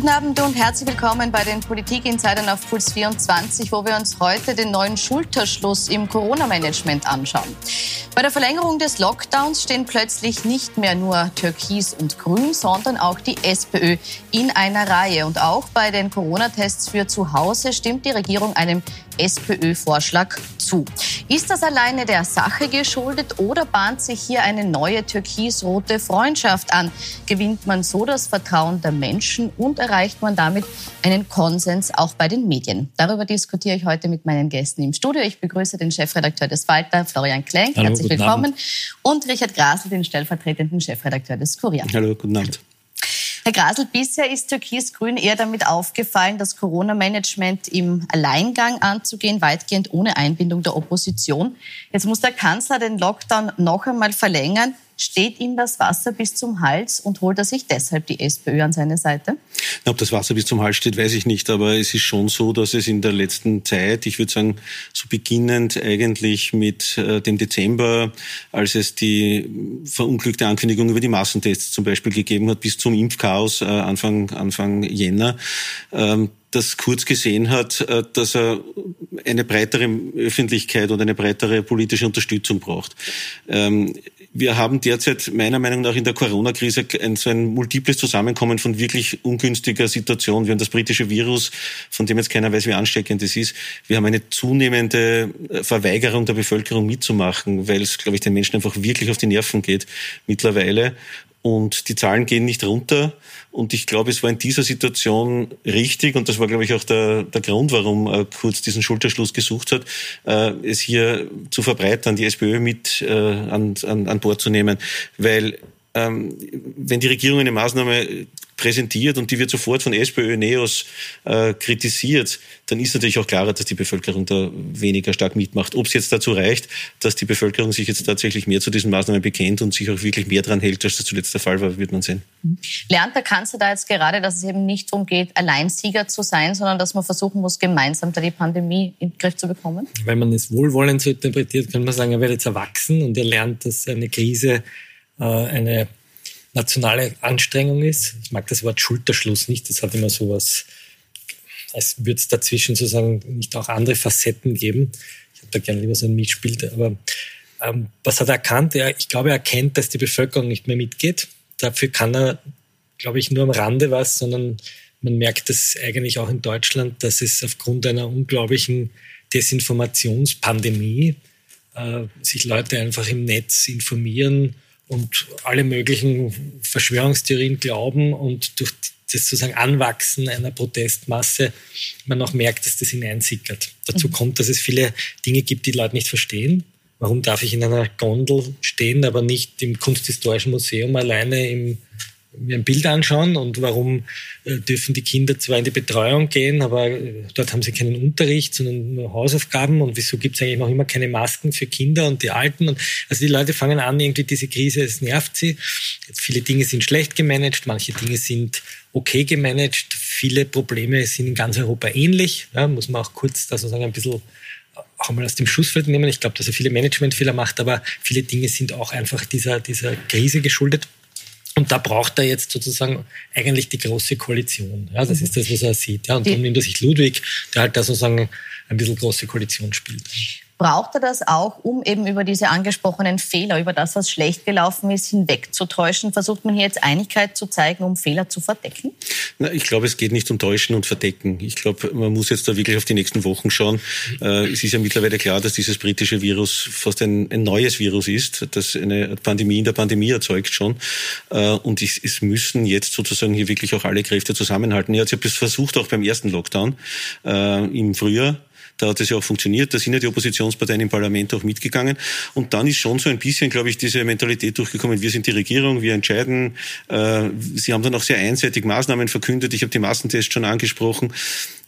Guten Abend und herzlich willkommen bei den Politik-Insidern auf Puls 24, wo wir uns heute den neuen Schulterschluss im Corona-Management anschauen. Bei der Verlängerung des Lockdowns stehen plötzlich nicht mehr nur Türkis und Grün, sondern auch die SPÖ in einer Reihe. Und auch bei den Corona-Tests für zu Hause stimmt die Regierung einem SPÖ-Vorschlag zu. Ist das alleine der Sache geschuldet oder bahnt sich hier eine neue türkis-rote Freundschaft an? Gewinnt man so das Vertrauen der Menschen und erreicht man damit einen Konsens auch bei den Medien? Darüber diskutiere ich heute mit meinen Gästen im Studio. Ich begrüße den Chefredakteur des Falter, Florian Klenk. Hallo, Herzlich willkommen. Und Richard Grasel, den stellvertretenden Chefredakteur des Kurier. Hallo, guten Abend. Herr Grasel, bisher ist Türkis-Grün eher damit aufgefallen, das Corona-Management im Alleingang anzugehen, weitgehend ohne Einbindung der Opposition. Jetzt muss der Kanzler den Lockdown noch einmal verlängern steht ihm das Wasser bis zum Hals und holt er sich deshalb die SPÖ an seine Seite? Ob das Wasser bis zum Hals steht, weiß ich nicht. Aber es ist schon so, dass es in der letzten Zeit, ich würde sagen, so beginnend eigentlich mit äh, dem Dezember, als es die verunglückte Ankündigung über die Massentests zum Beispiel gegeben hat, bis zum Impfchaos äh, Anfang, Anfang Jänner, ähm, das Kurz gesehen hat, äh, dass er eine breitere Öffentlichkeit und eine breitere politische Unterstützung braucht. Ähm, wir haben derzeit meiner Meinung nach in der Corona-Krise ein, so ein multiples Zusammenkommen von wirklich ungünstiger Situation. Wir haben das britische Virus, von dem jetzt keiner weiß, wie ansteckend es ist. Wir haben eine zunehmende Verweigerung der Bevölkerung mitzumachen, weil es, glaube ich, den Menschen einfach wirklich auf die Nerven geht mittlerweile. Und die Zahlen gehen nicht runter. Und ich glaube, es war in dieser Situation richtig, und das war, glaube ich, auch der, der Grund, warum äh, Kurz diesen Schulterschluss gesucht hat, äh, es hier zu verbreitern, die SPÖ mit äh, an, an, an Bord zu nehmen. Weil ähm, wenn die Regierung eine Maßnahme präsentiert und die wird sofort von SPÖ, NEOS äh, kritisiert, dann ist natürlich auch klarer, dass die Bevölkerung da weniger stark mitmacht. Ob es jetzt dazu reicht, dass die Bevölkerung sich jetzt tatsächlich mehr zu diesen Maßnahmen bekennt und sich auch wirklich mehr dran hält, als das zuletzt der Fall war, wird man sehen. Lernt der Kanzler da jetzt gerade, dass es eben nicht darum geht, Alleinsieger zu sein, sondern dass man versuchen muss, gemeinsam da die Pandemie in den Griff zu bekommen? Wenn man es wohlwollend so interpretiert, kann man sagen, er wird jetzt erwachsen und er lernt, dass eine Krise äh, eine nationale Anstrengung ist. Ich mag das Wort Schulterschluss nicht. Das hat immer so was, als würde es dazwischen sozusagen nicht auch andere Facetten geben. Ich habe da gerne lieber so ein Mietspiel. Aber ähm, was hat er erkannt? Er, ich glaube, er erkennt, dass die Bevölkerung nicht mehr mitgeht. Dafür kann er, glaube ich, nur am Rande was, sondern man merkt das eigentlich auch in Deutschland, dass es aufgrund einer unglaublichen Desinformationspandemie äh, sich Leute einfach im Netz informieren und alle möglichen Verschwörungstheorien glauben und durch das sozusagen Anwachsen einer Protestmasse man auch merkt, dass das hineinsickert. Dazu mhm. kommt, dass es viele Dinge gibt, die Leute nicht verstehen. Warum darf ich in einer Gondel stehen, aber nicht im Kunsthistorischen Museum alleine im mir ein Bild anschauen und warum äh, dürfen die Kinder zwar in die Betreuung gehen, aber äh, dort haben sie keinen Unterricht, sondern nur Hausaufgaben und wieso gibt es eigentlich noch immer keine Masken für Kinder und die Alten und also die Leute fangen an, irgendwie diese Krise, es nervt sie. Viele Dinge sind schlecht gemanagt, manche Dinge sind okay gemanagt, viele Probleme sind in ganz Europa ähnlich, ja, muss man auch kurz da sozusagen ein bisschen auch einmal aus dem Schussfeld nehmen. Ich glaube, dass er viele Managementfehler macht, aber viele Dinge sind auch einfach dieser, dieser Krise geschuldet. Und da braucht er jetzt sozusagen eigentlich die große Koalition. Ja, das mhm. ist das, was er sieht. Ja, und dann nimmt er sich Ludwig, der halt da sozusagen ein bisschen große Koalition spielt. Braucht er das auch, um eben über diese angesprochenen Fehler, über das, was schlecht gelaufen ist, hinwegzutäuschen? Versucht man hier jetzt Einigkeit zu zeigen, um Fehler zu verdecken? Na, ich glaube, es geht nicht um Täuschen und Verdecken. Ich glaube, man muss jetzt da wirklich auf die nächsten Wochen schauen. Äh, es ist ja mittlerweile klar, dass dieses britische Virus fast ein, ein neues Virus ist, das eine Pandemie in der Pandemie erzeugt schon. Äh, und es, es müssen jetzt sozusagen hier wirklich auch alle Kräfte zusammenhalten. Er hat es ja versucht, auch beim ersten Lockdown äh, im Frühjahr da hat es ja auch funktioniert. Da sind ja die Oppositionsparteien im Parlament auch mitgegangen. Und dann ist schon so ein bisschen, glaube ich, diese Mentalität durchgekommen. Wir sind die Regierung, wir entscheiden. Äh, Sie haben dann auch sehr einseitig Maßnahmen verkündet. Ich habe die Massentests schon angesprochen.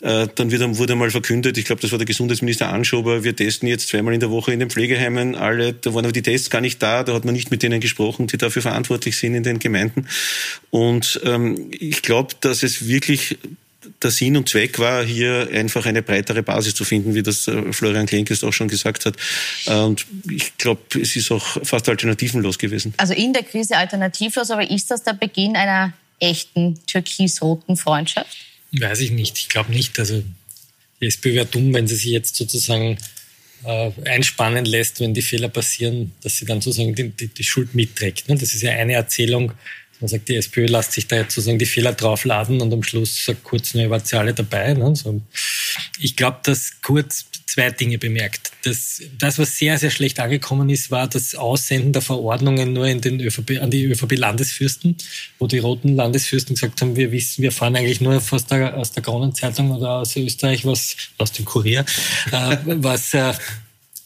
Äh, dann wurde mal verkündet, ich glaube, das war der Gesundheitsminister Anschober, wir testen jetzt zweimal in der Woche in den Pflegeheimen alle. Da waren aber die Tests gar nicht da. Da hat man nicht mit denen gesprochen, die dafür verantwortlich sind in den Gemeinden. Und ähm, ich glaube, dass es wirklich der Sinn und Zweck war, hier einfach eine breitere Basis zu finden, wie das äh, Florian Klenkes auch schon gesagt hat. Äh, und ich glaube, es ist auch fast alternativenlos gewesen. Also in der Krise alternativlos, aber ist das der Beginn einer echten türkis-roten Freundschaft? Weiß ich nicht. Ich glaube nicht. Also die SPÖ wäre dumm, wenn sie sich jetzt sozusagen äh, einspannen lässt, wenn die Fehler passieren, dass sie dann sozusagen die, die, die Schuld mitträgt. Ne? Das ist ja eine Erzählung. Man sagt, die SPÖ lässt sich da jetzt sozusagen die Fehler draufladen und am Schluss sagt Kurz, ne, wart ihr alle dabei. Ne? So. Ich glaube, dass Kurz zwei Dinge bemerkt. Das, das, was sehr, sehr schlecht angekommen ist, war das Aussenden der Verordnungen nur ÖVP, an die ÖVP-Landesfürsten, wo die roten Landesfürsten gesagt haben, wir wissen, wir fahren eigentlich nur aus der, aus der Kronenzeitung oder aus Österreich, was, aus dem Kurier, äh, was, äh,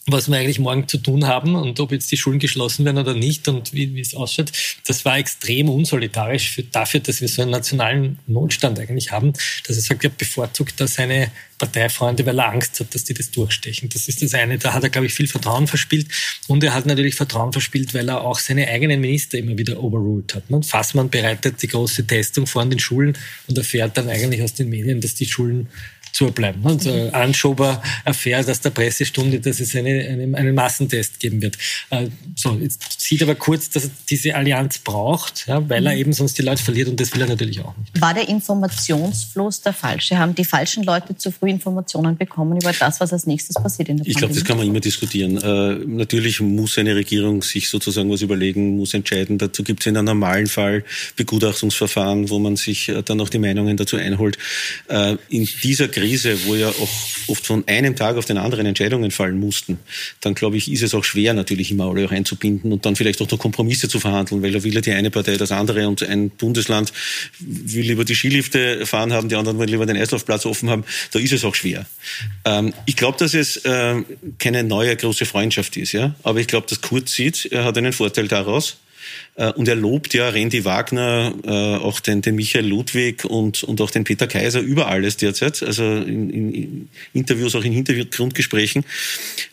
was wir eigentlich morgen zu tun haben und ob jetzt die Schulen geschlossen werden oder nicht und wie, wie es ausschaut. Das war extrem unsolidarisch für, dafür, dass wir so einen nationalen Notstand eigentlich haben, dass er sagt, er bevorzugt da seine Parteifreunde, weil er Angst hat, dass die das durchstechen. Das ist das eine. Da hat er, glaube ich, viel Vertrauen verspielt. Und er hat natürlich Vertrauen verspielt, weil er auch seine eigenen Minister immer wieder overruled hat. Und Fassmann bereitet die große Testung vor an den Schulen und erfährt dann eigentlich aus den Medien, dass die Schulen zubleiben. Und äh, Anschober erfährt aus der Pressestunde, dass es eine, eine, einen Massentest geben wird. Äh, so, jetzt sieht aber kurz, dass er diese Allianz braucht, ja, weil er mhm. eben sonst die Leute verliert und das will er natürlich auch nicht. War der Informationsfluss der falsche? Haben die falschen Leute zu früh Informationen bekommen über das, was als nächstes passiert in der Ich glaube, das kann man immer diskutieren. Äh, natürlich muss eine Regierung sich sozusagen was überlegen, muss entscheiden. Dazu gibt es in einem normalen Fall Begutachtungsverfahren, wo man sich äh, dann auch die Meinungen dazu einholt. Äh, in dieser Krise Krise, wo ja auch oft von einem Tag auf den anderen Entscheidungen fallen mussten, dann glaube ich, ist es auch schwer, natürlich immer alle reinzubinden und dann vielleicht auch noch Kompromisse zu verhandeln, weil da will ja die eine Partei das andere und ein Bundesland will lieber die Skilifte fahren haben, die anderen wollen lieber den Eislaufplatz offen haben. Da ist es auch schwer. Ähm, ich glaube, dass es äh, keine neue große Freundschaft ist, ja, aber ich glaube, dass Kurz sieht, er hat einen Vorteil daraus und er lobt ja Randy Wagner, äh, auch den, den Michael Ludwig und, und auch den Peter Kaiser über alles derzeit, also in, in Interviews, auch in Hintergrundgesprächen.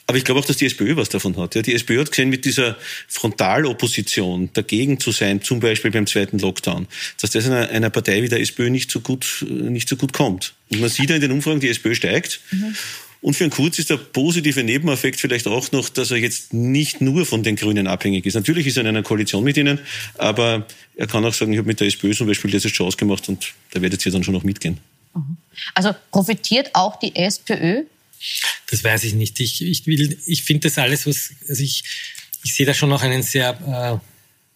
Aber ich glaube auch, dass die SPÖ was davon hat. Die SPÖ hat gesehen, mit dieser Frontalopposition dagegen zu sein, zum Beispiel beim zweiten Lockdown, dass das einer, einer Partei wie der SPÖ nicht so gut, nicht so gut kommt. Und man sieht ja in den Umfragen, die SPÖ steigt. Mhm. Und für einen Kurz ist der positive Nebeneffekt vielleicht auch noch, dass er jetzt nicht nur von den Grünen abhängig ist. Natürlich ist er in einer Koalition mit ihnen, aber er kann auch sagen, ich habe mit der SPÖ zum Beispiel das jetzt schon ausgemacht und da werdet ihr dann schon noch mitgehen. Mhm. Also profitiert auch die SPÖ? Das weiß ich nicht. Ich, ich, ich finde das alles, was, also ich, ich sehe da schon noch einen sehr äh,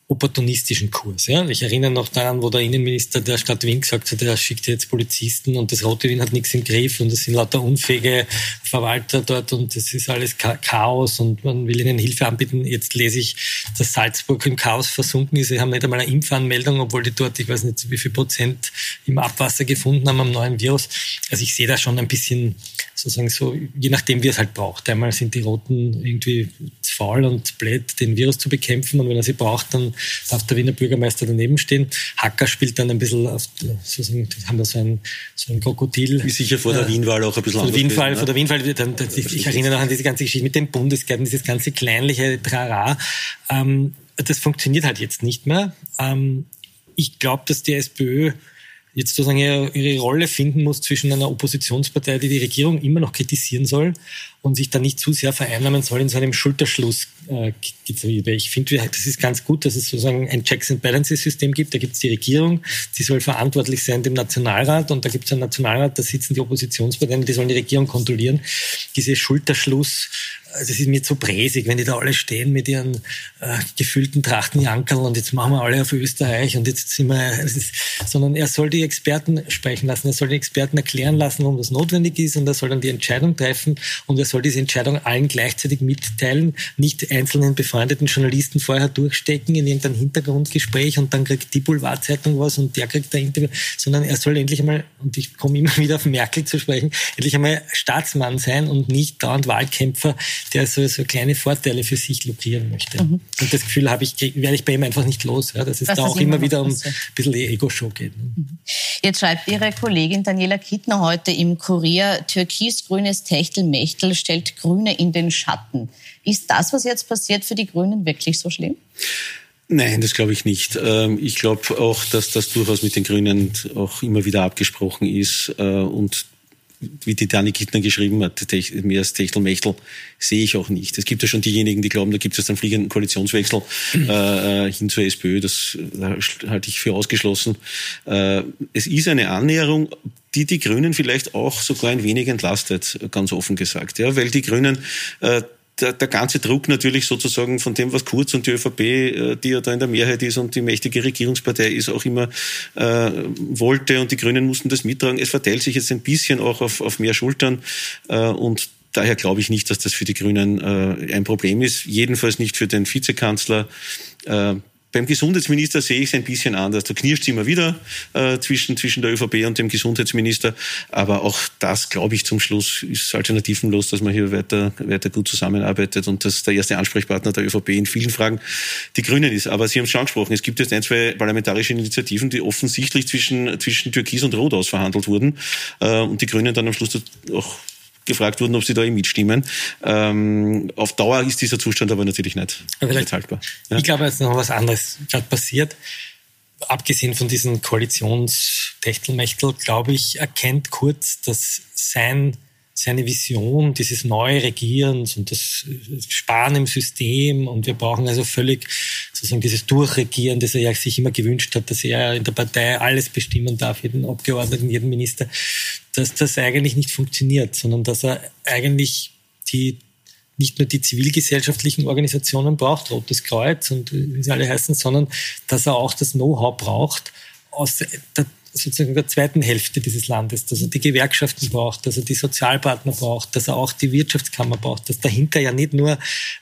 opportunistischen Kurs. Ja? Ich erinnere noch daran, wo der Innenminister der Stadt Wien gesagt hat, er schickt jetzt Polizisten und das Rote Wien hat nichts im Griff und es sind lauter unfähige Verwalter dort und es ist alles Chaos und man will ihnen Hilfe anbieten. Jetzt lese ich, dass Salzburg im Chaos versunken ist. Sie haben nicht einmal eine Impfanmeldung, obwohl die dort, ich weiß nicht, wie viel Prozent im Abwasser gefunden haben am neuen Virus. Also ich sehe da schon ein bisschen sozusagen so, je nachdem, wie es halt braucht. Einmal sind die Roten irgendwie faul und blöd, den Virus zu bekämpfen und wenn er sie braucht, dann darf der Wiener Bürgermeister daneben stehen. Hacker spielt dann ein bisschen, auf, sozusagen, haben wir so ein, so ein Krokodil. Wie sicher vor der äh, Wienwahl auch ein bisschen vor der Wienwahl, ne? Vor der Wienwahl, dann, dann, ich, ich erinnere noch an diese ganze Geschichte mit den Bundesgärten, dieses ganze kleinliche Trara. Ähm, das funktioniert halt jetzt nicht mehr. Ähm, ich glaube, dass die SPÖ jetzt sozusagen ihre Rolle finden muss zwischen einer Oppositionspartei, die die Regierung immer noch kritisieren soll und sich da nicht zu sehr vereinnahmen soll in so einem Schulterschluss. Äh, ich finde, das ist ganz gut, dass es sozusagen ein Checks and Balances System gibt. Da gibt es die Regierung, die soll verantwortlich sein dem Nationalrat und da gibt es einen Nationalrat, da sitzen die Oppositionsparteien, die sollen die Regierung kontrollieren. Diese Schulterschluss also es ist mir zu bräsig, wenn die da alle stehen mit ihren äh, gefühlten Trachtenjankerl und jetzt machen wir alle auf Österreich und jetzt sind wir, ist, sondern er soll die Experten sprechen lassen, er soll die Experten erklären lassen, warum das notwendig ist und er soll dann die Entscheidung treffen und er soll diese Entscheidung allen gleichzeitig mitteilen, nicht einzelnen befreundeten Journalisten vorher durchstecken in irgendein Hintergrundgespräch und dann kriegt die Boulevardzeitung was und der kriegt ein Interview, sondern er soll endlich einmal, und ich komme immer wieder auf Merkel zu sprechen, endlich einmal Staatsmann sein und nicht dauernd Wahlkämpfer, der so, so kleine Vorteile für sich lukrieren möchte. Mhm. Und das Gefühl habe ich, werde ich bei ihm einfach nicht los, ja, dass es das da auch immer wieder um ein bisschen Ego-Show geht. Ne? Mhm. Jetzt schreibt Ihre Kollegin Daniela Kittner heute im Kurier, türkis-grünes Techtelmechtel stellt Grüne in den Schatten. Ist das, was jetzt passiert, für die Grünen wirklich so schlimm? Nein, das glaube ich nicht. Ähm, ich glaube auch, dass das durchaus mit den Grünen auch immer wieder abgesprochen ist äh, und wie die Dani Gittner geschrieben hat, mehr als Techtelmechtel, sehe ich auch nicht. Es gibt ja schon diejenigen, die glauben, da gibt es einen fliegenden Koalitionswechsel äh, hin zur SPÖ. Das halte ich für ausgeschlossen. Äh, es ist eine Annäherung, die die Grünen vielleicht auch sogar ein wenig entlastet, ganz offen gesagt. Ja, weil die Grünen äh, der, der ganze Druck natürlich sozusagen von dem, was Kurz und die ÖVP, äh, die ja da in der Mehrheit ist und die mächtige Regierungspartei ist, auch immer äh, wollte und die Grünen mussten das mittragen. Es verteilt sich jetzt ein bisschen auch auf, auf mehr Schultern äh, und daher glaube ich nicht, dass das für die Grünen äh, ein Problem ist. Jedenfalls nicht für den Vizekanzler. Äh, beim Gesundheitsminister sehe ich es ein bisschen anders. Da knirscht es immer wieder äh, zwischen, zwischen der ÖVP und dem Gesundheitsminister. Aber auch das, glaube ich, zum Schluss ist alternativenlos, dass man hier weiter, weiter gut zusammenarbeitet und dass der erste Ansprechpartner der ÖVP in vielen Fragen die Grünen ist. Aber Sie haben es schon angesprochen, es gibt jetzt ein, zwei parlamentarische Initiativen, die offensichtlich zwischen, zwischen Türkis und Rot ausverhandelt wurden äh, und die Grünen dann am Schluss auch gefragt wurden, ob sie da eh mitstimmen. Ähm, auf Dauer ist dieser Zustand aber natürlich nicht, nicht haltbar. Ja? Ich glaube, jetzt noch was anderes gerade passiert. Abgesehen von diesen Koalitionstechtelmechtel, glaube ich, erkennt Kurz, dass sein seine Vision dieses Neuregierens und das Sparen im System und wir brauchen also völlig sozusagen dieses Durchregieren, das er ja sich immer gewünscht hat, dass er in der Partei alles bestimmen darf, jeden Abgeordneten, jeden Minister, dass das eigentlich nicht funktioniert, sondern dass er eigentlich die nicht nur die zivilgesellschaftlichen Organisationen braucht, Rotes Kreuz und wie sie alle heißen, sondern dass er auch das Know-how braucht aus der sozusagen der zweiten Hälfte dieses Landes, dass er die Gewerkschaften braucht, dass er die Sozialpartner braucht, dass er auch die Wirtschaftskammer braucht, dass dahinter ja nicht nur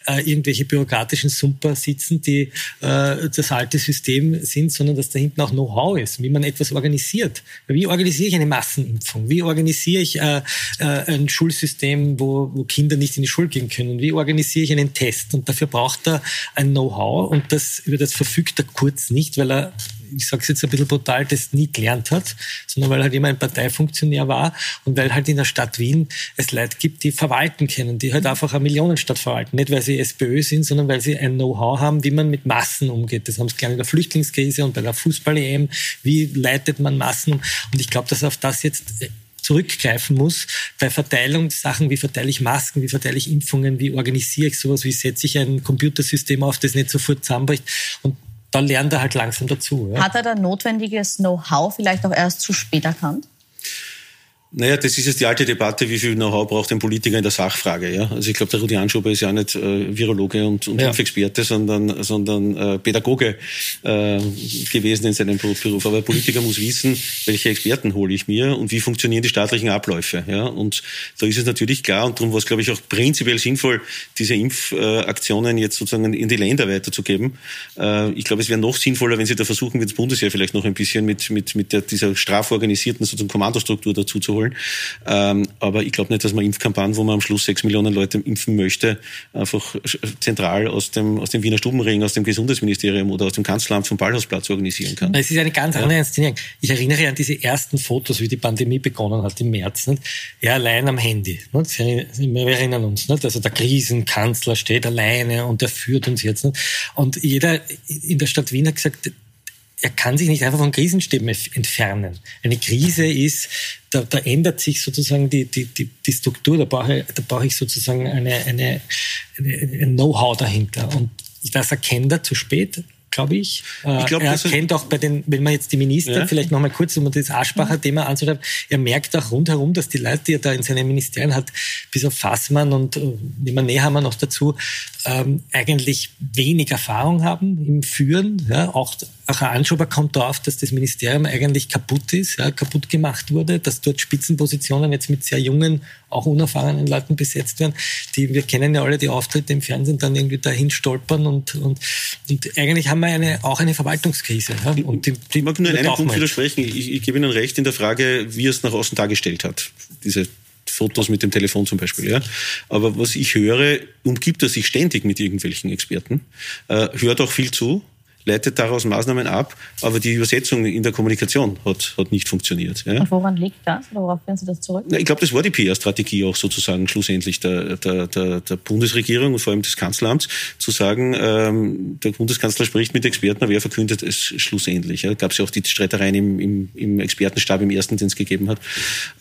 äh, irgendwelche bürokratischen Sumper sitzen, die äh, das alte System sind, sondern dass dahinten auch Know-how ist, wie man etwas organisiert. Wie organisiere ich eine Massenimpfung? Wie organisiere ich äh, äh, ein Schulsystem, wo, wo Kinder nicht in die Schule gehen können? Wie organisiere ich einen Test? Und dafür braucht er ein Know-how und das, über das verfügt er kurz nicht, weil er ich sage es jetzt ein bisschen brutal, das nie gelernt hat, sondern weil er halt immer ein Parteifunktionär war und weil halt in der Stadt Wien es Leute gibt, die verwalten können, die halt einfach eine Millionenstadt verwalten. Nicht, weil sie SPÖ sind, sondern weil sie ein Know-how haben, wie man mit Massen umgeht. Das haben sie gelernt in der Flüchtlingskrise und bei der Fußball-EM. Wie leitet man Massen um? Und ich glaube, dass auf das jetzt äh, zurückgreifen muss bei Verteilung Sachen, wie verteile ich Masken, wie verteile ich Impfungen, wie organisiere ich sowas, wie setze ich ein Computersystem auf, das nicht sofort zusammenbricht. Und da lernt er halt langsam dazu. Ja. Hat er da notwendiges Know-how vielleicht auch erst zu spät erkannt? Naja, das ist jetzt die alte Debatte, wie viel Know-how braucht ein Politiker in der Sachfrage. Ja? Also ich glaube, der Rudi Anschober ist ja nicht äh, Virologe und, und ja. Impfexperte, sondern, sondern äh, Pädagoge äh, gewesen in seinem Beruf. Aber ein Politiker muss wissen, welche Experten hole ich mir und wie funktionieren die staatlichen Abläufe. Ja? Und da ist es natürlich klar und darum war es, glaube ich, auch prinzipiell sinnvoll, diese Impfaktionen jetzt sozusagen in die Länder weiterzugeben. Äh, ich glaube, es wäre noch sinnvoller, wenn Sie da versuchen, wie das Bundesheer vielleicht noch ein bisschen mit, mit, mit der, dieser straforganisierten sozusagen Kommandostruktur dazu zu holen holen. Ähm, aber ich glaube nicht, dass man Impfkampagnen, wo man am Schluss sechs Millionen Leute impfen möchte, einfach zentral aus dem, aus dem Wiener Stubenring, aus dem Gesundheitsministerium oder aus dem Kanzleramt vom Ballhausplatz organisieren kann. Es ist eine ganz andere. Inszenierung. Ich erinnere an diese ersten Fotos, wie die Pandemie begonnen hat im März. Nicht? Er allein am Handy. Nicht? Wir erinnern uns. Nicht? Also der Krisenkanzler steht alleine und er führt uns jetzt. Nicht? Und jeder in der Stadt Wien hat gesagt, er kann sich nicht einfach von Krisenstäben entfernen. Eine Krise ist, da, da ändert sich sozusagen die, die, die, die Struktur, da brauche, da brauche ich sozusagen eine, eine, eine, ein Know-how dahinter. Und das erkennt er zu spät glaube ich. Äh, ich glaub, er kennt auch bei den, wenn man jetzt die Minister, ja. vielleicht nochmal kurz, um das Aschbacher-Thema anzuschreiben, er merkt auch rundherum, dass die Leute, die er da in seinen Ministerien hat, bis auf Fassmann und äh, nehmen wir noch dazu, ähm, eigentlich wenig Erfahrung haben im Führen. Ja, auch, auch ein Anschober kommt darauf, dass das Ministerium eigentlich kaputt ist, ja, kaputt gemacht wurde, dass dort Spitzenpositionen jetzt mit sehr jungen, auch unerfahrenen Leuten besetzt werden. Die, wir kennen ja alle die Auftritte im Fernsehen, dann irgendwie dahin stolpern und, und, und eigentlich haben wir eine, auch eine Verwaltungskrise. Ja, und die, die ich mag nur in einem Punkt widersprechen. Ich, ich gebe Ihnen recht in der Frage, wie es nach außen dargestellt hat. Diese Fotos mit dem Telefon zum Beispiel. Ja. Aber was ich höre, umgibt er sich ständig mit irgendwelchen Experten, äh, hört auch viel zu, leitet daraus Maßnahmen ab, aber die Übersetzung in der Kommunikation hat, hat nicht funktioniert. Ja. Und woran liegt das? Oder worauf führen Sie das zurück? Ich glaube, das war die PR-Strategie auch sozusagen schlussendlich der, der, der, der, Bundesregierung und vor allem des Kanzleramts, zu sagen, ähm, der Bundeskanzler spricht mit Experten, aber wer verkündet es schlussendlich. Ja. Gab es ja auch die Streitereien im, im, im Expertenstab im ersten, den es gegeben hat,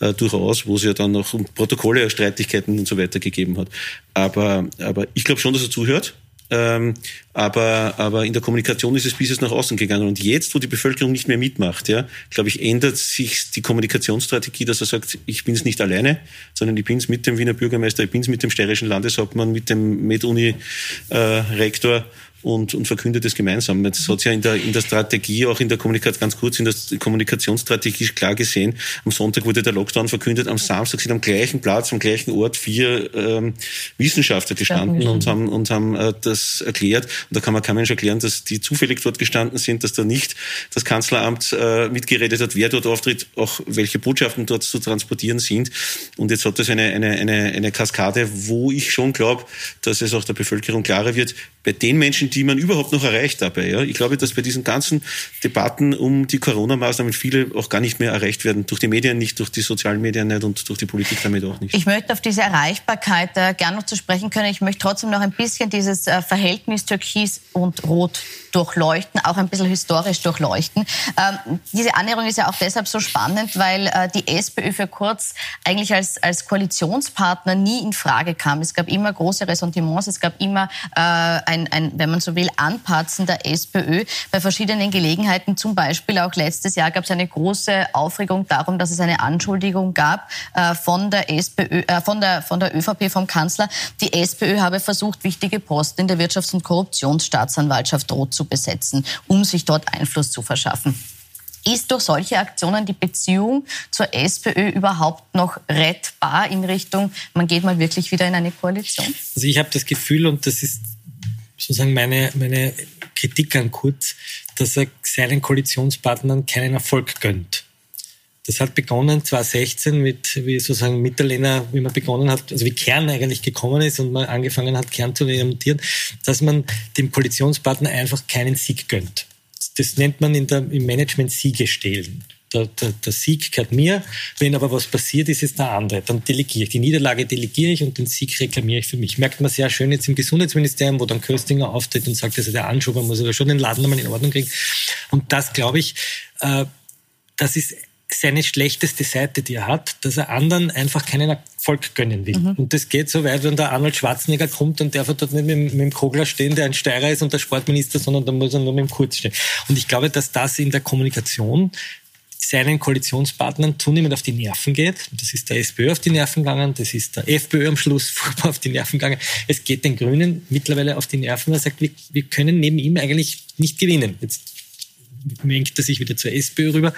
äh, durchaus, wo es ja dann noch um Protokolle, Streitigkeiten und so weiter gegeben hat. Aber, aber ich glaube schon, dass er zuhört ähm, aber, aber in der Kommunikation ist es bis jetzt nach außen gegangen. Und jetzt, wo die Bevölkerung nicht mehr mitmacht, ja, glaube ich, ändert sich die Kommunikationsstrategie, dass er sagt, ich bin es nicht alleine, sondern ich bin es mit dem Wiener Bürgermeister, ich bin es mit dem steirischen Landeshauptmann, mit dem MedUni-Rektor. Und, und verkündet es gemeinsam. Jetzt hat es ja in der, in der Strategie, auch in der Kommunikation, ganz kurz in der Kommunikationsstrategie klar gesehen, am Sonntag wurde der Lockdown verkündet, am Samstag sind am gleichen Platz, am gleichen Ort vier ähm, Wissenschaftler gestanden und haben, und haben äh, das erklärt. Und da kann man kein Mensch erklären, dass die zufällig dort gestanden sind, dass da nicht das Kanzleramt äh, mitgeredet hat, wer dort auftritt, auch welche Botschaften dort zu transportieren sind. Und jetzt hat das eine, eine, eine, eine Kaskade, wo ich schon glaube, dass es auch der Bevölkerung klarer wird, bei den Menschen, die man überhaupt noch erreicht dabei. Ja? Ich glaube, dass bei diesen ganzen Debatten um die Corona-Maßnahmen viele auch gar nicht mehr erreicht werden. Durch die Medien nicht, durch die sozialen Medien nicht und durch die Politik damit auch nicht. Ich möchte auf diese Erreichbarkeit äh, gerne noch zu sprechen können. Ich möchte trotzdem noch ein bisschen dieses äh, Verhältnis Türkis und Rot durchleuchten, auch ein bisschen historisch durchleuchten. Ähm, diese Annäherung ist ja auch deshalb so spannend, weil äh, die SPÖ für kurz eigentlich als, als Koalitionspartner nie in Frage kam. Es gab immer große Ressentiments, es gab immer äh, ein, ein, wenn man so will, Anpatzen der SPÖ bei verschiedenen Gelegenheiten. Zum Beispiel auch letztes Jahr gab es eine große Aufregung darum, dass es eine Anschuldigung gab äh, von der SPÖ, äh, von der von der ÖVP vom Kanzler. Die SPÖ habe versucht, wichtige Posten in der Wirtschafts- und Korruptionsstaatsanwaltschaft rot zu besetzen, um sich dort Einfluss zu verschaffen. Ist durch solche Aktionen die Beziehung zur SPÖ überhaupt noch rettbar in Richtung, man geht mal wirklich wieder in eine Koalition? Also ich habe das Gefühl, und das ist sozusagen meine, meine Kritik an Kurz, dass er seinen Koalitionspartnern keinen Erfolg gönnt. Das hat begonnen 2016 mit, wie sozusagen Mitterlehner, wie man begonnen hat, also wie Kern eigentlich gekommen ist und man angefangen hat, Kern zu remontieren, dass man dem Koalitionspartner einfach keinen Sieg gönnt. Das nennt man in der, im Management Siege stehlen. Der, der, der, Sieg gehört mir, wenn aber was passiert ist, ist der andere. Dann delegiere ich. Die Niederlage delegiere ich und den Sieg reklamiere ich für mich. Merkt man sehr schön jetzt im Gesundheitsministerium, wo dann Köstinger auftritt und sagt, also der Anschuber muss aber schon den Laden nochmal in Ordnung kriegen. Und das, glaube ich, äh, das ist seine schlechteste Seite, die er hat, dass er anderen einfach keinen Erfolg gönnen will. Mhm. Und das geht so weit, wenn der Arnold Schwarzenegger kommt und darf er dort nicht mit, mit dem Kogler stehen, der ein Steirer ist und der Sportminister, sondern da muss er nur mit dem Kurz stehen. Und ich glaube, dass das in der Kommunikation seinen Koalitionspartnern zunehmend auf die Nerven geht. Das ist der SPÖ auf die Nerven gegangen, das ist der FPÖ am Schluss auf die Nerven gegangen. Es geht den Grünen mittlerweile auf die Nerven. Er sagt, wir, wir können neben ihm eigentlich nicht gewinnen. Jetzt mengt er sich wieder zur SPÖ rüber.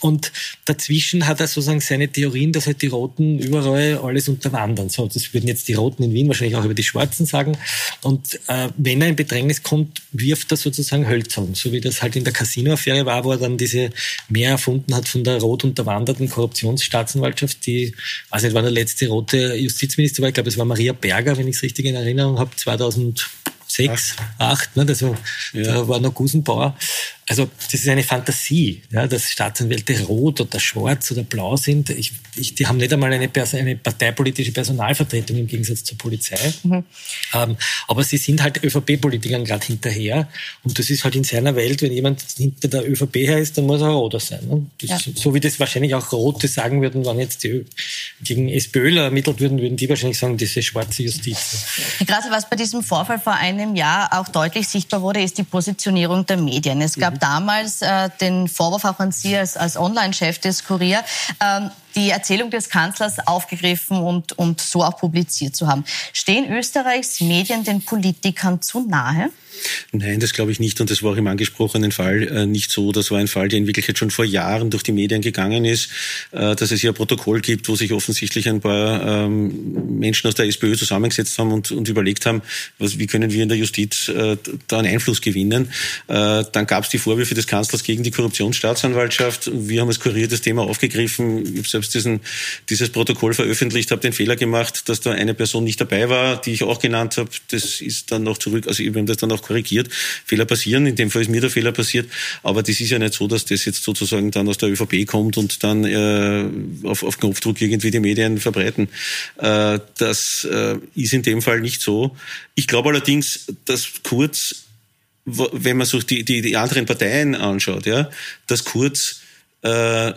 Und dazwischen hat er sozusagen seine Theorien, dass halt die Roten überall alles unterwandern. So, das würden jetzt die Roten in Wien wahrscheinlich auch über die Schwarzen sagen. Und äh, wenn er in Bedrängnis kommt, wirft er sozusagen Hölzern. So wie das halt in der Casino-Affäre war, wo er dann diese mehr erfunden hat von der rot unterwanderten Korruptionsstaatsanwaltschaft, die, nicht, war der letzte rote Justizminister war, ich glaube, es war Maria Berger, wenn ich es richtig in Erinnerung habe, 2000 sechs, acht, ne, also, ja. da war noch Gusenbauer. Also das ist eine Fantasie, ja, dass Staatsanwälte rot oder schwarz oder blau sind. Ich, ich, die haben nicht einmal eine, eine parteipolitische Personalvertretung im Gegensatz zur Polizei. Mhm. Ähm, aber sie sind halt ÖVP-Politikern gerade hinterher. Und das ist halt in seiner Welt, wenn jemand hinter der ÖVP her ist, dann muss er roter sein. Ne? Ja. So wie das wahrscheinlich auch Rote sagen würden, wenn jetzt die gegen SPÖler ermittelt würden, würden die wahrscheinlich sagen, diese schwarze Justiz. Gerade was bei diesem Vorfall vor einem Jahr auch deutlich sichtbar wurde, ist die Positionierung der Medien. Es gab damals äh, den Vorwurf auch an Sie als, als Online-Chef des Kurier, ähm, die Erzählung des Kanzlers aufgegriffen und, und so auch publiziert zu haben. Stehen Österreichs Medien den Politikern zu nahe? Nein, das glaube ich nicht. Und das war auch im angesprochenen Fall äh, nicht so. Das war ein Fall, der in Wirklichkeit schon vor Jahren durch die Medien gegangen ist, äh, dass es hier ein Protokoll gibt, wo sich offensichtlich ein paar ähm, Menschen aus der SPÖ zusammengesetzt haben und, und überlegt haben, was, wie können wir in der Justiz äh, da einen Einfluss gewinnen. Dann gab es die Vorwürfe des Kanzlers gegen die Korruptionsstaatsanwaltschaft. Wir haben als Kurier das Thema aufgegriffen. Ich habe selbst diesen, dieses Protokoll veröffentlicht, habe den Fehler gemacht, dass da eine Person nicht dabei war, die ich auch genannt habe. Das ist dann noch zurück, also wir haben das dann auch korrigiert. Fehler passieren, in dem Fall ist mir der Fehler passiert, aber das ist ja nicht so, dass das jetzt sozusagen dann aus der ÖVP kommt und dann äh, auf, auf Knopfdruck irgendwie die Medien verbreiten. Äh, das äh, ist in dem Fall nicht so. Ich glaube allerdings, dass Kurz, wenn man sich die, die, die anderen Parteien anschaut, ja, dass Kurz äh,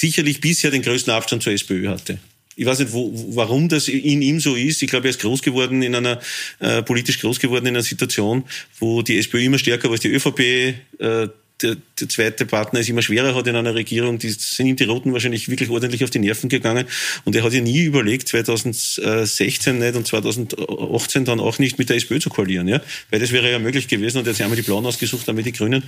sicherlich bisher den größten Abstand zur SPÖ hatte. Ich weiß nicht, wo, warum das in ihm so ist. Ich glaube, er ist groß geworden in einer, äh, politisch groß geworden in einer Situation, wo die SPÖ immer stärker war als die ÖVP, äh, der, der zweite Partner es immer schwerer hat in einer Regierung, die sind ihm die Roten wahrscheinlich wirklich ordentlich auf die Nerven gegangen. Und er hat ja nie überlegt, 2016 nicht und 2018 dann auch nicht mit der SPÖ zu koalieren. Ja? Weil das wäre ja möglich gewesen und jetzt haben wir die Blauen ausgesucht, dann die Grünen.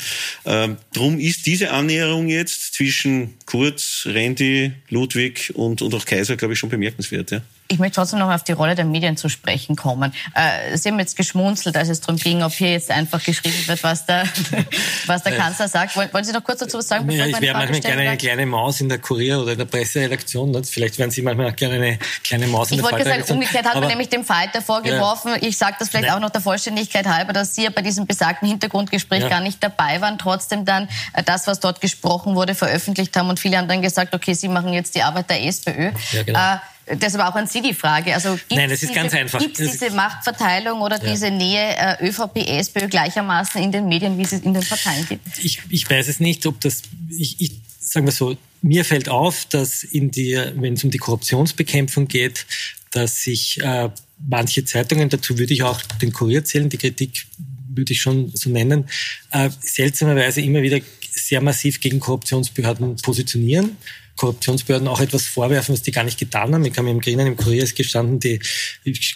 Ähm, drum ist diese Annäherung jetzt zwischen Kurz, Randy, Ludwig und, und auch Kaiser, glaube ich, schon bemerkenswert. Ja? Ich möchte trotzdem noch auf die Rolle der Medien zu sprechen kommen. Äh, Sie haben jetzt geschmunzelt, als es darum ging, ob hier jetzt einfach geschrieben wird, was der, was der Kanzler sagt. Wollen, wollen Sie noch kurz dazu was sagen? Ja, ich wäre manchmal gerne eine kleine Maus in der Kurier oder in der Presseredaktion. Ne? Vielleicht wären Sie manchmal auch gerne eine kleine Maus in ich der Ich wollte sagen, umgekehrt hat man nämlich dem Falter vorgeworfen, ja. ich sage das vielleicht Nein. auch noch der Vollständigkeit halber, dass Sie ja bei diesem besagten Hintergrundgespräch ja. gar nicht dabei waren, trotzdem dann äh, das, was dort gesprochen wurde, veröffentlicht haben und viele haben dann gesagt, okay, Sie machen jetzt die Arbeit der SPÖ. Ja, genau. Äh, das war auch an Sie die Frage. Also Nein, das ist diese, ganz einfach. Gibt es diese Machtverteilung oder ja. diese Nähe äh, ÖVP, SPÖ gleichermaßen in den Medien, wie es in den Parteien gibt? Ich, ich weiß es nicht, ob das, ich, ich sagen wir so, mir fällt auf, dass in die, wenn es um die Korruptionsbekämpfung geht, dass sich äh, manche Zeitungen, dazu würde ich auch den Kurier zählen, die Kritik würde ich schon so nennen, äh, seltsamerweise immer wieder sehr massiv gegen Korruptionsbehörden positionieren Korruptionsbehörden auch etwas vorwerfen, was die gar nicht getan haben. Ich mir im Grinen, im Kurier ist gestanden, die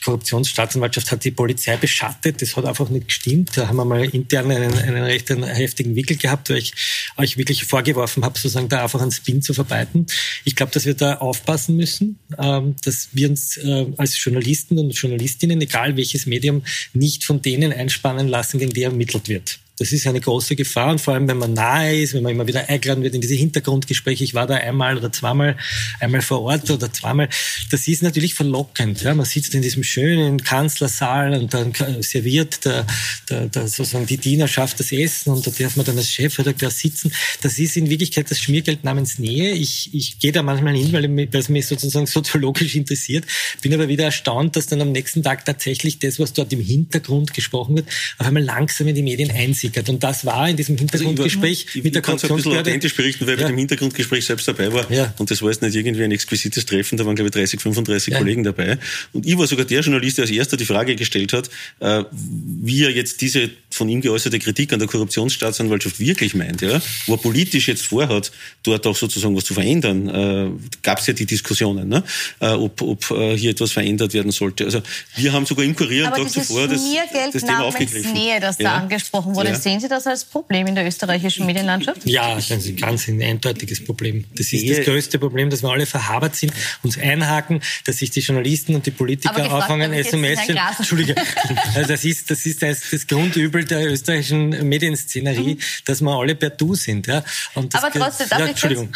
Korruptionsstaatsanwaltschaft hat die Polizei beschattet. Das hat einfach nicht gestimmt. Da haben wir mal intern einen, einen recht heftigen Wickel gehabt, weil ich euch wirklich vorgeworfen habe, sozusagen da einfach einen Spin zu verbreiten. Ich glaube, dass wir da aufpassen müssen, ähm, dass wir uns äh, als Journalisten und Journalistinnen, egal welches Medium, nicht von denen einspannen lassen, gegen die ermittelt wird. Das ist eine große Gefahr und vor allem, wenn man nahe ist, wenn man immer wieder eingeladen wird in diese Hintergrundgespräche. Ich war da einmal oder zweimal, einmal vor Ort oder zweimal. Das ist natürlich verlockend. Ja. Man sitzt in diesem schönen Kanzlersaal und dann serviert der, der, der sozusagen die Dienerschaft das Essen und da darf man dann als Chefredakteur sitzen. Das ist in Wirklichkeit das Schmiergeld namens Nähe. Ich, ich gehe da manchmal hin, weil, es mich sozusagen soziologisch interessiert. Bin aber wieder erstaunt, dass dann am nächsten Tag tatsächlich das, was dort im Hintergrund gesprochen wird, auf einmal langsam in die Medien einzieht versickert. Und das war in diesem Hintergrundgespräch also mit der Korruptionsbehörde. ein bisschen authentisch berichten, weil ich ja. bei dem Hintergrundgespräch selbst dabei war. Ja. Und das war jetzt nicht irgendwie ein exquisites Treffen, da waren glaube ich 30, 35 ja. Kollegen dabei. Und ich war sogar der Journalist, der als erster die Frage gestellt hat, äh, wie er jetzt diese von ihm geäußerte Kritik an der Korruptionsstaatsanwaltschaft wirklich meint, ja, wo er politisch jetzt vorhat, dort auch sozusagen was zu verändern, äh, gab es ja die Diskussionen, ne? äh, ob, ob äh, hier etwas verändert werden sollte. Also wir haben sogar im Kurier einen Tag zuvor das, das Thema aufgegriffen. Nähe, das ja. da angesprochen wurde, ja. sehen Sie das als Problem in der österreichischen Medienlandschaft? Ja, das ist ein ganz ein eindeutiges Problem. Das ist das größte Problem, dass wir alle verhabert sind, uns einhaken, dass sich die Journalisten und die Politiker auffangen, SMS. Entschuldige. Also das ist, das ist das, das Grundübel der österreichischen Medienszenerie, mhm. dass wir alle per Du sind. Ja. Und Aber trotzdem, darf ja, Entschuldigung.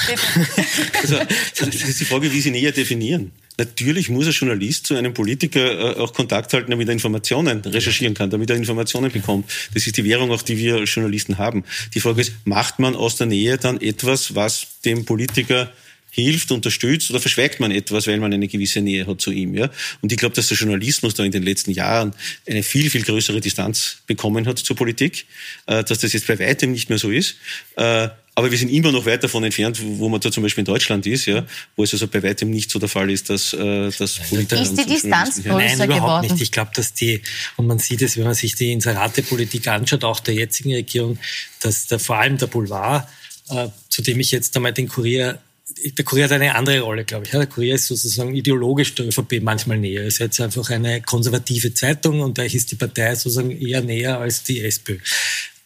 also, das ist die Frage, wie Sie näher definieren. Natürlich muss ein Journalist zu einem Politiker äh, auch Kontakt halten, damit er Informationen recherchieren kann, damit er Informationen bekommt. Das ist die Währung, auch die wir als Journalisten haben. Die Frage ist, macht man aus der Nähe dann etwas, was dem Politiker hilft, unterstützt oder verschweigt man etwas, weil man eine gewisse Nähe hat zu ihm. Ja? Und ich glaube, dass der Journalismus da in den letzten Jahren eine viel, viel größere Distanz bekommen hat zur Politik, äh, dass das jetzt bei weitem nicht mehr so ist. Äh, aber wir sind immer noch weit davon entfernt, wo man da zum Beispiel in Deutschland ist, ja, wo es also bei weitem nicht so der Fall ist, dass, äh, dass Politiker Ist die Distanz größer Nein, überhaupt geworden? nicht. Ich glaube, dass die, und man sieht es, wenn man sich die Inserate-Politik anschaut, auch der jetzigen Regierung, dass der, vor allem der Boulevard, äh, zu dem ich jetzt einmal den Kurier der Kurier hat eine andere Rolle, glaube ich. Der Kurier ist sozusagen ideologisch der ÖVP manchmal näher. Ist jetzt einfach eine konservative Zeitung und da ist die Partei sozusagen eher näher als die SPÖ.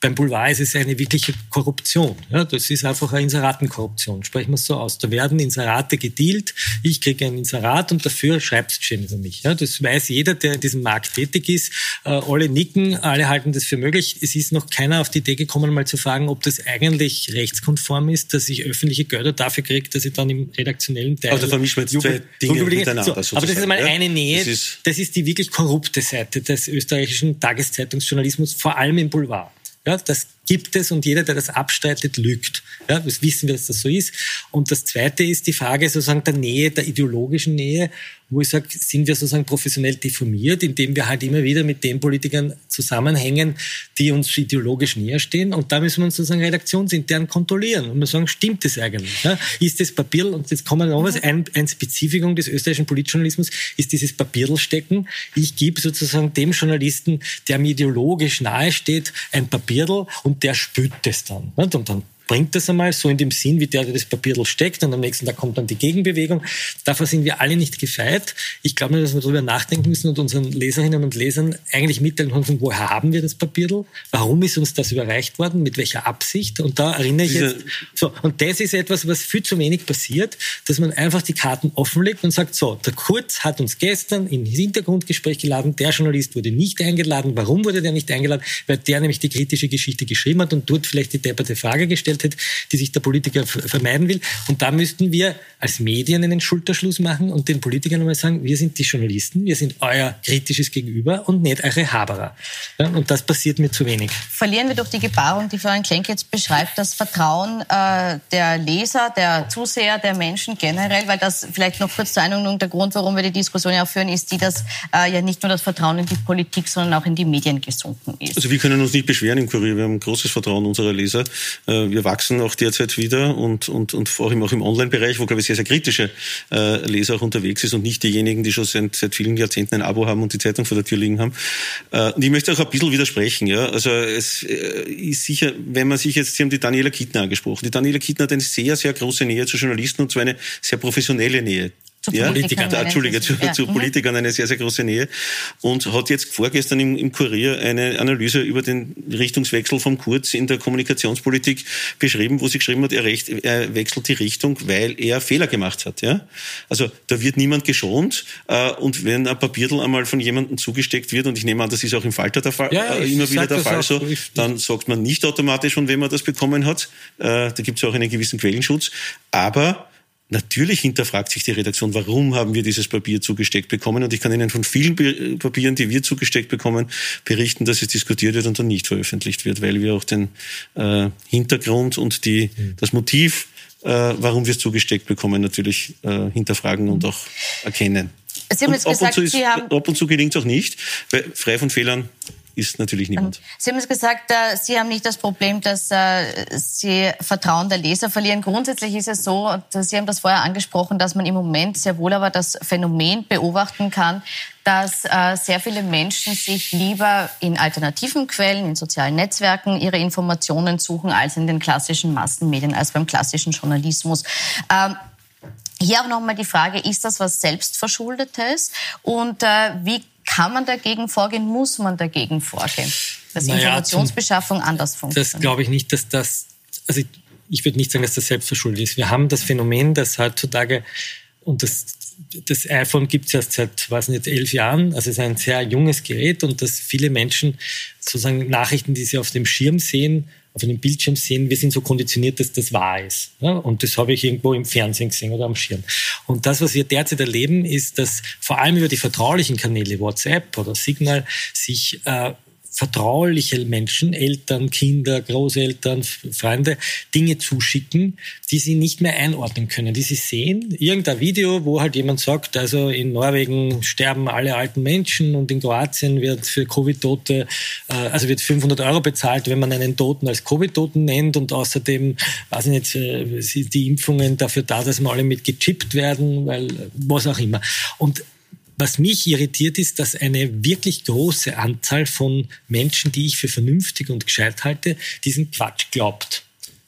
Beim Boulevard ist es eine wirkliche Korruption. Ja, das ist einfach eine Inseratenkorruption. Sprechen wir es so aus. Da werden Inserate gedealt. Ich kriege ein Inserat und dafür schreibst schön über mich. Ja, das weiß jeder, der in diesem Markt tätig ist. Äh, alle nicken, alle halten das für möglich. Es ist noch keiner auf die Idee gekommen, mal zu fragen, ob das eigentlich rechtskonform ist, dass ich öffentliche Gelder dafür kriege, dass ich dann im redaktionellen Teil... Also vermischen wir jetzt zwei Dinge miteinander. So, aber das ist mal ja? eine Nähe. Das ist, das ist die wirklich korrupte Seite des österreichischen Tageszeitungsjournalismus, vor allem im Boulevard. Ja, das gibt es und jeder, der das abstreitet, lügt. Ja, das wissen wir, dass das so ist. Und das Zweite ist die Frage sozusagen der Nähe, der ideologischen Nähe, wo ich sage, sind wir sozusagen professionell deformiert, indem wir halt immer wieder mit den Politikern zusammenhängen, die uns ideologisch näher stehen. Und da müssen wir uns sozusagen redaktionsintern kontrollieren und wir sagen, stimmt das eigentlich? Ja, ist das Papier, und jetzt kommen wir noch was, ein, ein Spezifikum des österreichischen Politjournalismus ist dieses Papierlstecken. Ich gebe sozusagen dem Journalisten, der mir ideologisch nahe steht, ein Papierl und der spürt das dann. Und dann bringt das einmal so in dem Sinn, wie der, der das Papier steckt und am nächsten Tag kommt dann die Gegenbewegung. Davor sind wir alle nicht gefeit. Ich glaube nur, dass wir darüber nachdenken müssen und unseren Leserinnen und Lesern eigentlich mitteilen können, woher haben wir das Papier? Warum ist uns das überreicht worden? Mit welcher Absicht? Und da erinnere ich jetzt, so, und das ist etwas, was viel zu wenig passiert, dass man einfach die Karten offenlegt und sagt, so, der Kurz hat uns gestern in Hintergrundgespräch geladen, der Journalist wurde nicht eingeladen. Warum wurde der nicht eingeladen? Weil der nämlich die kritische Geschichte geschrieben hat und dort vielleicht die depperte Frage gestellt hat, die sich der Politiker vermeiden will. Und da müssten wir als Medien einen Schulterschluss machen und den Politikern einmal sagen, wir sind die Journalisten, wir sind euer kritisches Gegenüber und nicht eure Haberer. Ja, und das passiert mir zu wenig. Verlieren wir durch die Gebarung, die Florian Klenk jetzt beschreibt, das Vertrauen äh, der Leser, der Zuseher, der Menschen generell, weil das vielleicht noch kurz zur Einordnung der Grund, warum wir die Diskussion ja führen, ist die, dass äh, ja nicht nur das Vertrauen in die Politik, sondern auch in die Medien gesunken ist. Also wir können uns nicht beschweren im Kurier, wir haben großes Vertrauen unserer Leser. Äh, wir wachsen auch derzeit wieder und, und, und vor allem auch im Online-Bereich, wo, glaube ich, sehr, sehr kritische äh, Leser auch unterwegs ist und nicht diejenigen, die schon seit, seit vielen Jahrzehnten ein Abo haben und die Zeitung vor der Tür liegen haben. Äh, und ich möchte auch ein bisschen widersprechen. Ja? Also es äh, ist sicher, wenn man sich jetzt, Sie haben die Daniela Kittner angesprochen. Die Daniela Kittner hat eine sehr, sehr große Nähe zu Journalisten und zwar eine sehr professionelle Nähe zu ja, Politikern. Entschuldige, zu, ja. zu, mhm. Politikern eine sehr, sehr große Nähe und hat jetzt vorgestern im, im Kurier eine Analyse über den Richtungswechsel vom Kurz in der Kommunikationspolitik beschrieben, wo sie geschrieben hat, er, recht, er wechselt die Richtung, weil er Fehler gemacht hat. Ja? Also da wird niemand geschont äh, und wenn ein Papiertel einmal von jemandem zugesteckt wird, und ich nehme an, das ist auch im Falter der Fall, ja, äh, immer wieder der Fall so, dann sagt man nicht automatisch, von wem man das bekommen hat. Äh, da gibt es auch einen gewissen Quellenschutz. Aber Natürlich hinterfragt sich die Redaktion, warum haben wir dieses Papier zugesteckt bekommen? Und ich kann Ihnen von vielen Papieren, die wir zugesteckt bekommen, berichten, dass es diskutiert wird und dann nicht veröffentlicht wird, weil wir auch den äh, Hintergrund und die, mhm. das Motiv, äh, warum wir es zugesteckt bekommen, natürlich äh, hinterfragen und auch erkennen. Sie haben jetzt und gesagt, ab und zu, ist, ab und zu gelingt es auch nicht, weil frei von Fehlern ist natürlich niemand. Sie haben es gesagt, äh, Sie haben nicht das Problem, dass äh, Sie Vertrauen der Leser verlieren. Grundsätzlich ist es so, Sie haben das vorher angesprochen, dass man im Moment sehr wohl aber das Phänomen beobachten kann, dass äh, sehr viele Menschen sich lieber in alternativen Quellen, in sozialen Netzwerken ihre Informationen suchen, als in den klassischen Massenmedien, als beim klassischen Journalismus. Ähm, hier auch nochmal die Frage, ist das was Selbstverschuldetes? Und äh, wie kann man dagegen vorgehen? Muss man dagegen vorgehen? Dass naja, Informationsbeschaffung zum, anders funktioniert? Das glaube ich nicht, dass das, also ich, ich würde nicht sagen, dass das selbstverschuldet ist. Wir haben das Phänomen, dass heutzutage, und das, das iPhone gibt es erst seit, weiß nicht, elf Jahren, also es ist ein sehr junges Gerät und dass viele Menschen sozusagen Nachrichten, die sie auf dem Schirm sehen, auf einem Bildschirm sehen, wir sind so konditioniert, dass das wahr ist. Ja? Und das habe ich irgendwo im Fernsehen gesehen oder am Schirm. Und das, was wir derzeit erleben, ist, dass vor allem über die vertraulichen Kanäle, WhatsApp oder Signal, sich äh, vertrauliche Menschen, Eltern, Kinder, Großeltern, Freunde, Dinge zuschicken, die sie nicht mehr einordnen können, die sie sehen. Irgendein Video, wo halt jemand sagt, also in Norwegen sterben alle alten Menschen und in Kroatien wird für Covid-Tote, äh, also wird 500 Euro bezahlt, wenn man einen Toten als Covid-Toten nennt und außerdem, weiß ich nicht, äh, sind die Impfungen dafür da, dass wir alle mit gechippt werden, weil was auch immer. Und was mich irritiert ist, dass eine wirklich große Anzahl von Menschen, die ich für vernünftig und gescheit halte, diesen Quatsch glaubt.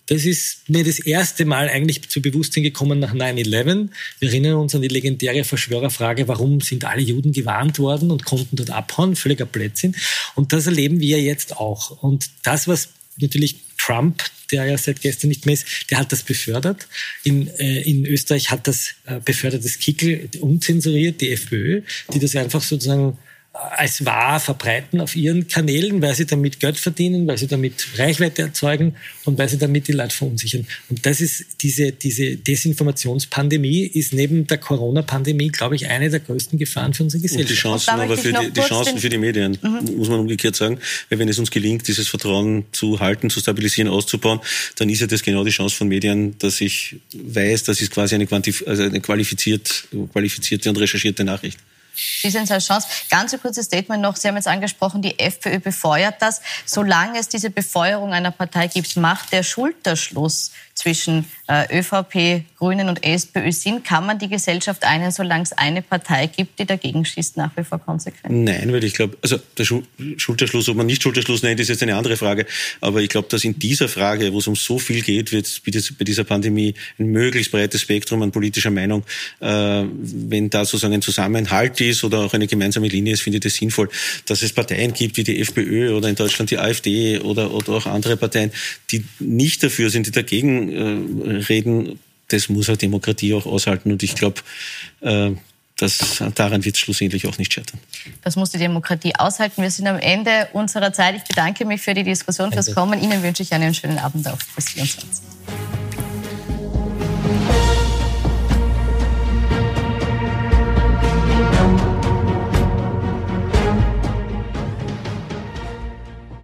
Das ist mir das erste Mal eigentlich zu Bewusstsein gekommen nach 9-11. Wir erinnern uns an die legendäre Verschwörerfrage, warum sind alle Juden gewarnt worden und konnten dort abhauen, völliger Blödsinn. Und das erleben wir jetzt auch. Und das, was natürlich Trump, der ja seit gestern nicht mehr ist, der hat das befördert. In, äh, in Österreich hat das äh, befördert das Kickel unzensuriert, die FPÖ, die das einfach sozusagen als wahr verbreiten auf ihren Kanälen, weil sie damit Geld verdienen, weil sie damit Reichweite erzeugen und weil sie damit die Leute verunsichern. Und das ist diese, diese Desinformationspandemie ist neben der Corona-Pandemie, glaube ich, eine der größten Gefahren für unsere Gesellschaft. Und die Chancen aber für die, die Chancen für die Medien, mhm. muss man umgekehrt sagen, weil wenn es uns gelingt, dieses Vertrauen zu halten, zu stabilisieren, auszubauen, dann ist ja das genau die Chance von Medien, dass ich weiß, das ist quasi eine, also eine qualifiziert, qualifizierte und recherchierte Nachricht. Sie als Chance? Ganz ein kurzes Statement noch. Sie haben jetzt angesprochen, die FPÖ befeuert das. Solange es diese Befeuerung einer Partei gibt, macht der Schulterschluss zwischen äh, ÖVP, Grünen und SPÖ Sinn? Kann man die Gesellschaft einen, solange es eine Partei gibt, die dagegen schießt, nach wie vor konsequent? Nein, weil ich glaube, also der Schulterschluss, ob man nicht Schulterschluss nennt, ist jetzt eine andere Frage. Aber ich glaube, dass in dieser Frage, wo es um so viel geht, wird bei dieser Pandemie ein möglichst breites Spektrum an politischer Meinung, äh, wenn da sozusagen ein Zusammenhalt ist oder auch eine gemeinsame Linie ist, finde ich das sinnvoll. Dass es Parteien gibt wie die FPÖ oder in Deutschland die AfD oder, oder auch andere Parteien, die nicht dafür sind, die dagegen äh, reden, das muss eine Demokratie auch aushalten. Und ich glaube, äh, das, daran wird es schlussendlich auch nicht scheitern. Das muss die Demokratie aushalten. Wir sind am Ende unserer Zeit. Ich bedanke mich für die Diskussion, fürs Kommen. Ihnen wünsche ich einen schönen Abend auf Plus 24.